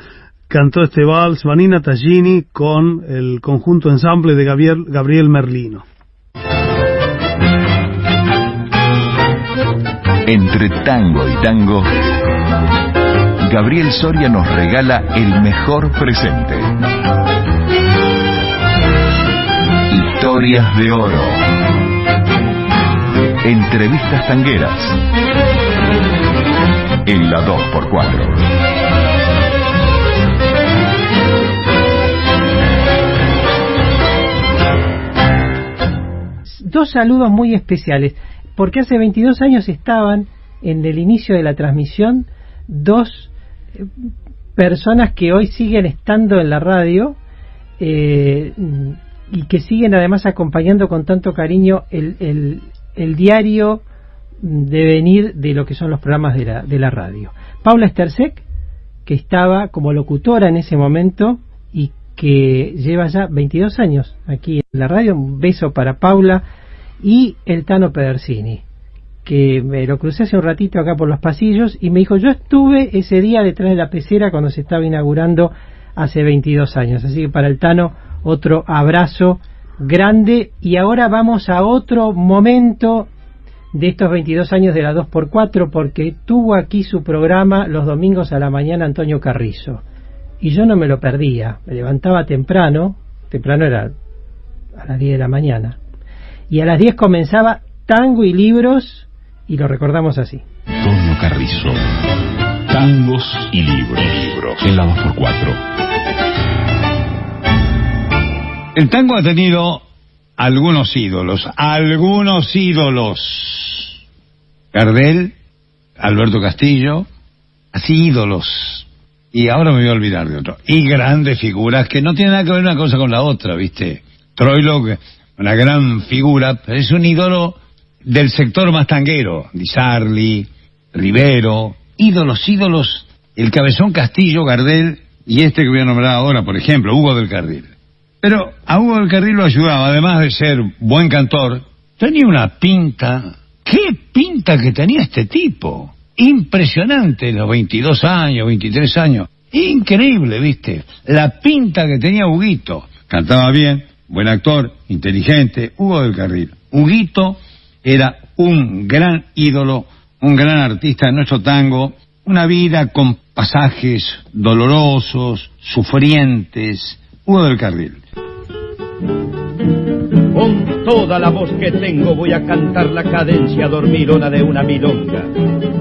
cantó este vals Vanina Tallini con el conjunto ensamble de Gabriel, Gabriel Merlino. Entre tango y tango, Gabriel Soria nos regala el mejor presente. Historias de oro. Entrevistas tangueras. En la 2x4. Dos saludos muy especiales, porque hace 22 años estaban en el inicio de la transmisión dos eh, personas que hoy siguen estando en la radio eh, y que siguen además acompañando con tanto cariño el, el, el diario de venir de lo que son los programas de la, de la radio. Paula Estersek, que estaba como locutora en ese momento y que lleva ya 22 años aquí en la radio. Un beso para Paula y el Tano Pedersini, que me lo crucé hace un ratito acá por los pasillos y me dijo, yo estuve ese día detrás de la pecera cuando se estaba inaugurando hace 22 años. Así que para el Tano otro abrazo grande. Y ahora vamos a otro momento de estos 22 años de la 2x4 porque tuvo aquí su programa los domingos a la mañana Antonio Carrizo. Y yo no me lo perdía, me levantaba temprano, temprano era a las 10 de la mañana y a las 10 comenzaba Tango y Libros y lo recordamos así. Antonio Carrizo. Tangos y libros. libros. En la 2x4. El tango ha tenido algunos ídolos, algunos ídolos. Gardel, Alberto Castillo, así ídolos. Y ahora me voy a olvidar de otro. Y grandes figuras que no tienen nada que ver una cosa con la otra, ¿viste? Troilo, una gran figura, es un ídolo del sector más tanguero. Di Rivero, ídolos, ídolos. El Cabezón Castillo, Gardel y este que voy a nombrar ahora, por ejemplo, Hugo del Carril. Pero a Hugo del Carril lo ayudaba, además de ser buen cantor, tenía una pinta. ¿Qué pinta que tenía este tipo? Impresionante, los 22 años, 23 años. Increíble, ¿viste? La pinta que tenía Huguito. Cantaba bien, buen actor, inteligente, Hugo del Carril. Huguito era un gran ídolo, un gran artista de nuestro tango, una vida con pasajes dolorosos, sufrientes. Hugo del Carril. Con toda la voz que tengo voy a cantar la cadencia dormilona de una milonga.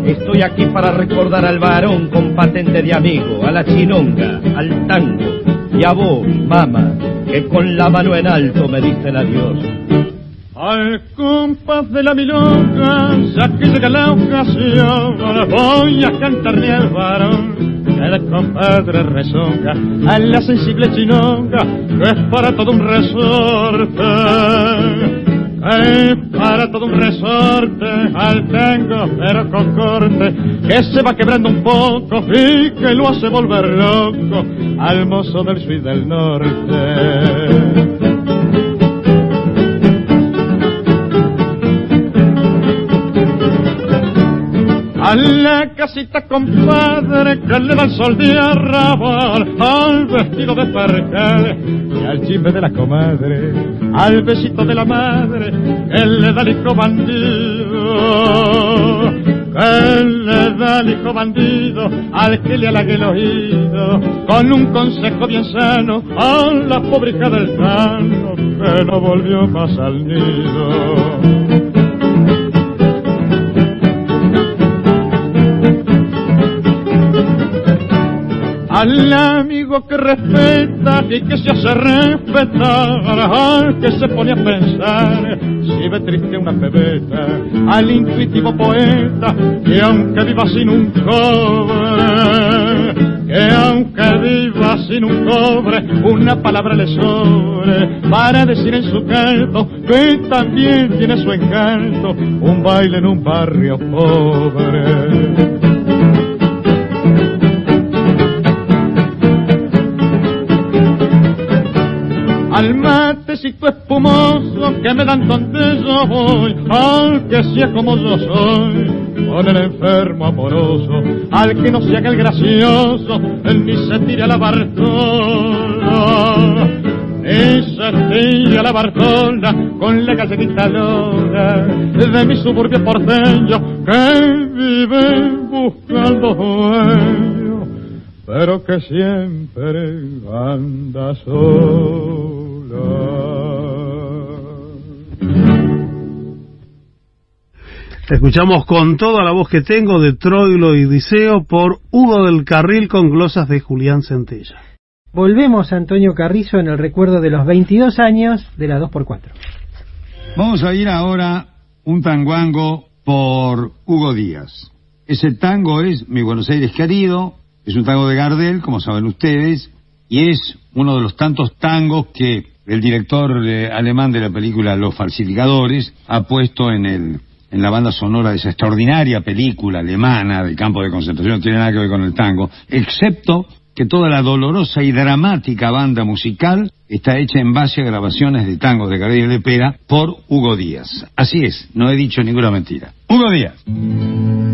Estoy aquí para recordar al varón con patente de amigo, a la chinonga, al tango y a vos, mamá, que con la mano en alto me diste el adiós. Al compás de la milonga, ya que llega la ocasión, voy a cantarle al varón el compadre rezonga, a la sensible chinonga, que es para todo un resorte. Que para todo un resorte, al tango pero con corte, que se va quebrando un poco y que lo hace volver loco al mozo del sur del norte. A la casita compadre que le da el sol de arrabal, al vestido de percal y al chisme de la comadre, al besito de la madre que le da el hijo bandido, que le da al hijo bandido, al que le halague el oído, con un consejo bien sano, a la pobre hija del cano, que no volvió más al nido. Al amigo que respeta y que se hace respetar, que se pone a pensar si ve triste una pebeta, al intuitivo poeta que aunque viva sin un cobre, que aunque viva sin un cobre, una palabra le sobre para decir en su canto que también tiene su encanto, un baile en un barrio pobre. Matecito espumoso que me dan donde yo voy, al que sea como yo soy, con el enfermo amoroso, al que no se haga el gracioso, él ni se tire a la bartola, ni se tire a la bartola con la galletita lora de mi suburbio porteño que vive buscando dueño, pero que siempre anda solo. Escuchamos con toda la voz que tengo de Troilo y Diceo por Hugo del Carril con glosas de Julián Centella. Volvemos a Antonio Carrizo en el recuerdo de los 22 años de la 2x4. Vamos a ir ahora un tanguango por Hugo Díaz. Ese tango es Mi Buenos Aires querido, es un tango de Gardel, como saben ustedes, y es uno de los tantos tangos que el director eh, alemán de la película Los Falsificadores ha puesto en el en la banda sonora de esa extraordinaria película alemana del campo de concentración, no tiene nada que ver con el tango, excepto que toda la dolorosa y dramática banda musical está hecha en base a grabaciones de tango de Gabriel de Pera por Hugo Díaz. Así es, no he dicho ninguna mentira. Hugo Díaz.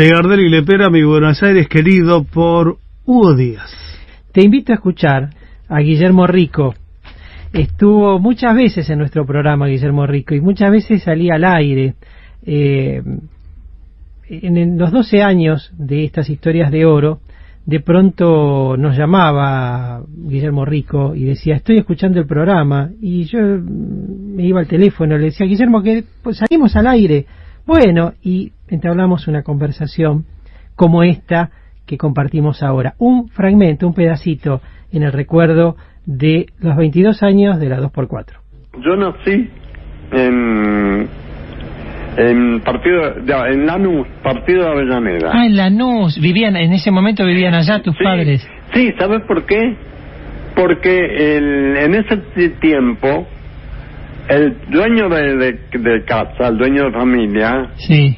De Gardel y Lepera, mi Buenos Aires querido, por Hugo Díaz. Te invito a escuchar a Guillermo Rico. Estuvo muchas veces en nuestro programa Guillermo Rico y muchas veces salía al aire. Eh, en los 12 años de estas historias de oro, de pronto nos llamaba Guillermo Rico y decía, estoy escuchando el programa, y yo me iba al teléfono, le decía, Guillermo, que salimos al aire. Bueno, y entablamos una conversación como esta que compartimos ahora. Un fragmento, un pedacito en el recuerdo de los 22 años de la 2x4. Yo nací en en partido en Lanús, partido de Avellaneda. Ah, en Lanús, vivían, en ese momento vivían allá tus padres. Sí, ¿sabes por qué? Porque el- en ese ti- tiempo el dueño de, de- de casa, el dueño de familia, Sí.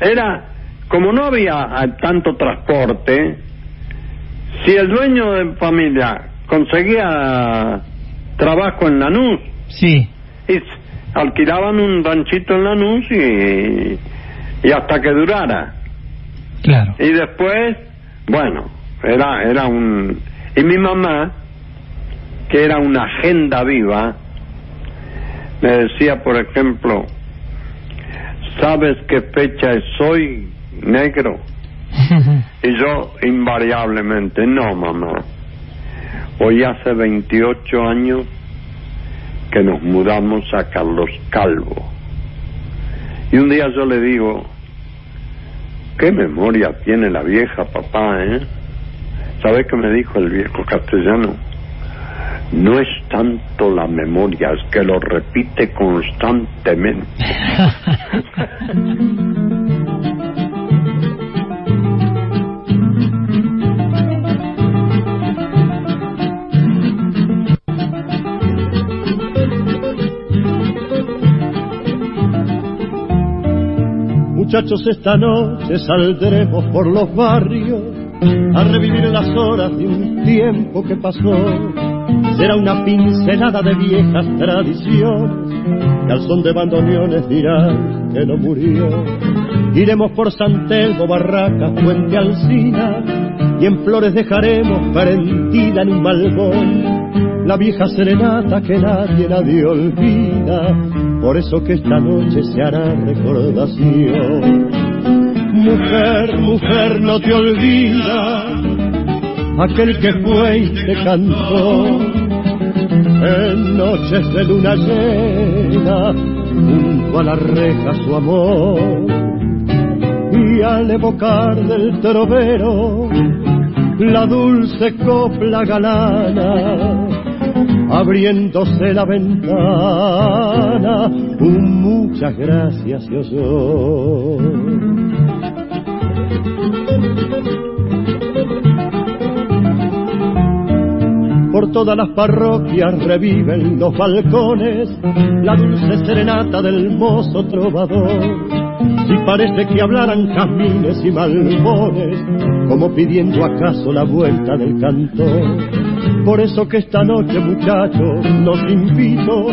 era como no había ah, tanto transporte, si el dueño de familia conseguía trabajo en Lanús, sí. y alquilaban un ranchito en Lanús y, y hasta que durara. Claro. Y después, bueno, era, era un... Y mi mamá, que era una agenda viva, me decía, por ejemplo, ¿sabes qué fecha es hoy, negro? [LAUGHS] Y yo invariablemente, no, mamá. Hoy hace 28 años que nos mudamos a Carlos Calvo. Y un día yo le digo, ¿qué memoria tiene la vieja, papá, eh? ¿Sabes qué me dijo el viejo castellano? No es tanto la memoria, es que lo repite constantemente. Muchachos, esta noche saldremos por los barrios a revivir las horas de un tiempo que pasó. Será una pincelada de viejas tradiciones, son de bandoneones dirán que no murió. Iremos por San Telmo, Barracas, Puente Alcina, y en flores dejaremos prendida en un balcón la vieja serenata que nadie, nadie olvida. Por eso que esta noche se hará recordación. Mujer, mujer, no te olvidas aquel que fue y te cantó en noches de luna llena junto a la reja su amor. Y al evocar del trovero la dulce copla galana abriéndose la ventana un muchas gracias se oyó por todas las parroquias reviven los balcones la dulce serenata del mozo trovador. Y parece que hablaran jazmines y malbones, como pidiendo acaso la vuelta del cantor. Por eso que esta noche, muchachos, los invito,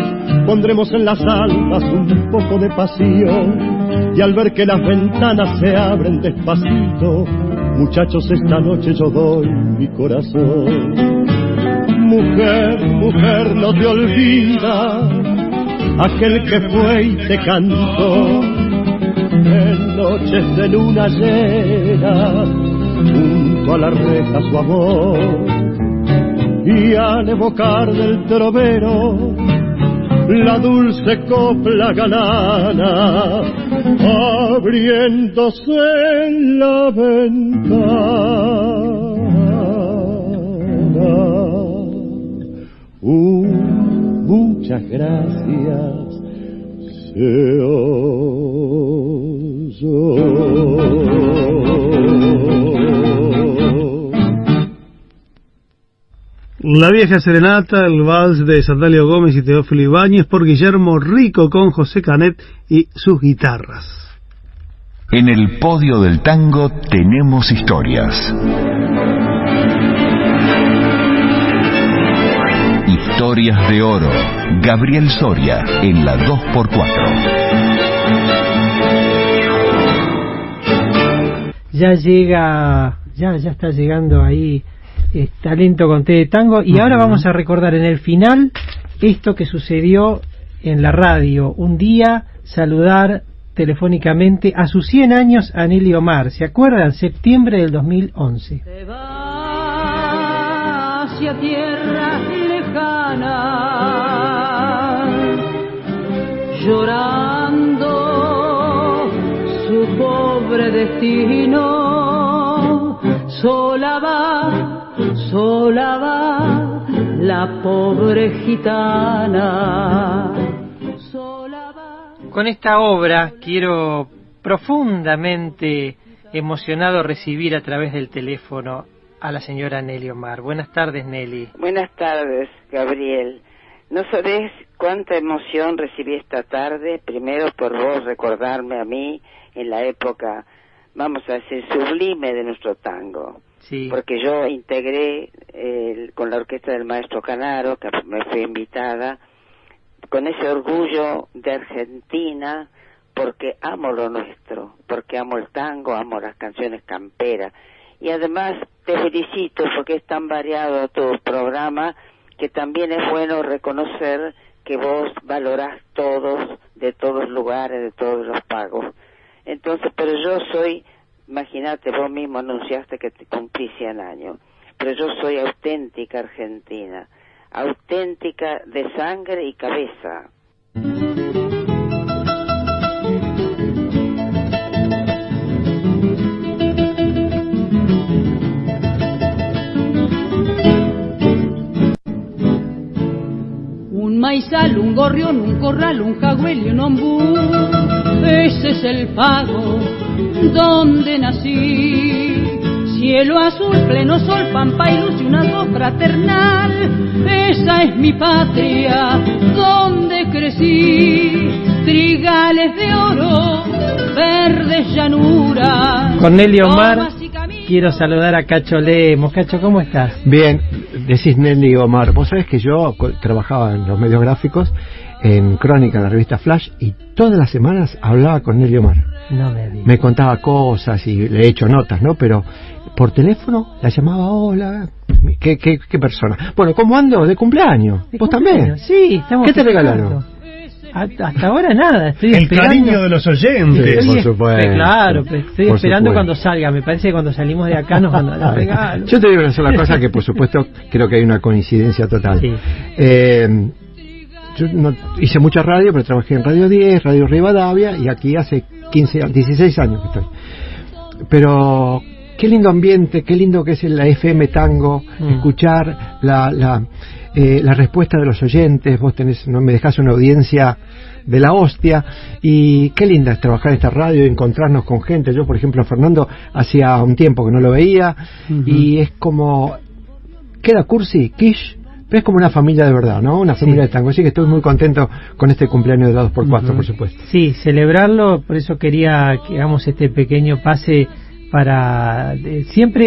pondremos en las almas un poco de pasión. Y al ver que las ventanas se abren despacito, muchachos, esta noche yo doy mi corazón. Mujer, mujer, no te olvidas aquel que fue y te cantó en noches de luna llena junto a la reja su amor. Y al evocar del trovero la dulce copla galana abriéndose en la ventana un muchas gracias se oyó. La vieja serenata, el vals de Sandalio Gómez y Teófilo Ibáñez por Guillermo Rico con José Canet y sus guitarras. En el podio del tango tenemos historias. Historias de oro. Gabriel Soria en la 2x4. Ya llega, ya, ya está llegando ahí eh, talento con té de tango y ahora vamos a recordar en el final esto que sucedió en la radio. Un día saludar telefónicamente a sus 100 años a Nelly Omar. ¿Se acuerdan? Septiembre del 2011. Se va hacia tierras llorando su pobre destino. Sola va, sola va la pobre gitana. Con esta obra quiero profundamente emocionado recibir a través del teléfono a la señora Nelly Omar. Buenas tardes, Nelly. Buenas tardes, Gabriel. No sabés cuánta emoción recibí esta tarde, primero por vos recordarme a mí en la época, vamos a decir, sublime de nuestro tango. Sí. Porque yo integré eh, con la orquesta del maestro Canaro, que me fui invitada, con ese orgullo de Argentina, porque amo lo nuestro, porque amo el tango, amo las canciones camperas. Y además te felicito porque es tan variado tu programa que también es bueno reconocer que vos valorás todos, de todos lugares, de todos los pagos. Entonces, pero yo soy, imagínate, vos mismo anunciaste que te cumplí 100 años, pero yo soy auténtica argentina, auténtica de sangre y cabeza. Maizal, un gorrión, un corral, un jagüel y un ombú. Ese es el pago donde nací. Cielo azul, pleno sol, pampa y luz y una voz fraternal. Esa es mi patria donde crecí. Trigales de oro, verdes llanuras. Cornelio Omar, quiero saludar a Cacho Lemos. Cacho, ¿cómo estás? Bien, decís Nelly Omar. Vos sabés que yo trabajaba en los medios gráficos, en Crónica, en la revista Flash, y todas las semanas hablaba con Nelly Omar. No me digas. Me contaba cosas y le he hecho notas, ¿no? Pero por teléfono la llamaba, hola, qué, qué, qué persona. Bueno, ¿cómo ando? De cumpleaños. ¿Vos también? Sí, estamos ¿Qué te regalaron? Hasta hasta ahora nada, estoy El esperando. cariño de los oyentes. Estoy por es- supuesto. Claro, estoy Por esperando supuesto. cuando salga. Me parece que cuando salimos de acá nos van a dar regalos. Yo te digo una sola cosa que por supuesto creo que hay una coincidencia total. Eh, yo no, hice mucha radio, pero trabajé en Radio 10, Radio Rivadavia y aquí hace 15, a- 16 años que estoy. Pero qué lindo ambiente, qué lindo que es la FM Tango, Mm. escuchar la, la, eh, la respuesta de los oyentes, vos tenés, no me dejás una audiencia de la hostia y qué linda es trabajar en esta radio y encontrarnos con gente. Yo, por ejemplo, Fernando, hacía un tiempo que no lo veía y es como, queda cursi, quiche, pero es como una familia de verdad, ¿no? Una familia de tango. Así que estoy muy contento con este cumpleaños de la 2x4, Ujú. por supuesto. Sí, celebrarlo, por eso quería que hagamos este pequeño pase para... eh, siempre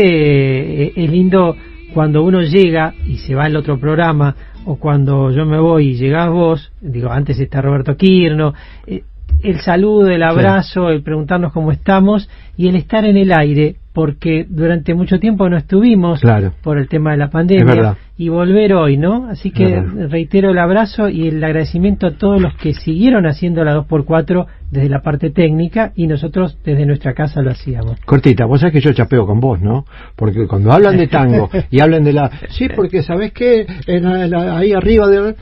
eh, es lindo cuando uno llega y se va al otro programa, o cuando yo me voy y llegás vos, digo, antes está Roberto Quirno, eh, el saludo, el abrazo, el preguntarnos cómo estamos y el estar en el aire, porque durante mucho tiempo no estuvimos Claro. por el tema de la pandemia y volver hoy, ¿no? Así que reitero el abrazo y el agradecimiento a todos los que siguieron haciendo la 2x4 desde la parte técnica y nosotros desde nuestra casa lo hacíamos. Cortita, vos sabés que yo chapeo con vos, ¿no? Porque cuando hablan de tango [LAUGHS] y hablan de la... Sí, porque ¿sabés qué? En la- la- ahí arriba de...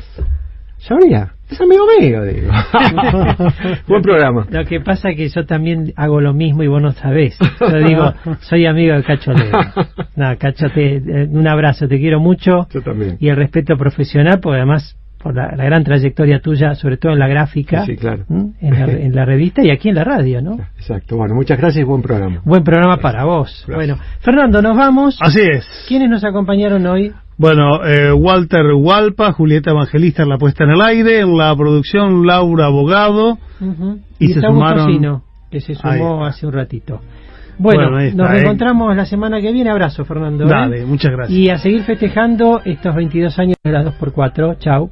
Sabría, es amigo mío, digo. [LAUGHS] Buen programa. Lo que pasa es que yo también hago lo mismo y vos no sabés. Yo digo, soy amigo de Cacho Leo. [LAUGHS] No, Cacho, te, eh, un abrazo, te quiero mucho. Yo también. Y el respeto profesional, porque además por la, la gran trayectoria tuya, sobre todo en la gráfica, Sí, sí, claro. ¿m? en, la, en la revista y aquí en la radio, ¿no? [LAUGHS] Exacto, bueno, muchas gracias y buen programa. Buen programa para vos. Bueno, Fernando, nos vamos. Así es. ¿Quiénes nos acompañaron hoy? Bueno, eh, Walter Walpa, Julieta Evangelista en la puesta en el aire, en la producción Laura Abogado. Ujú. Y se sumaron- que se sumó Ahí hace un ratito. Bueno, Bueno, ahí está, nos ¿eh? reencontramos la semana que viene. Abrazo, Fernando. ¿eh? Dale, muchas gracias. Y a seguir festejando estos 22 años de las 2x4. Chau.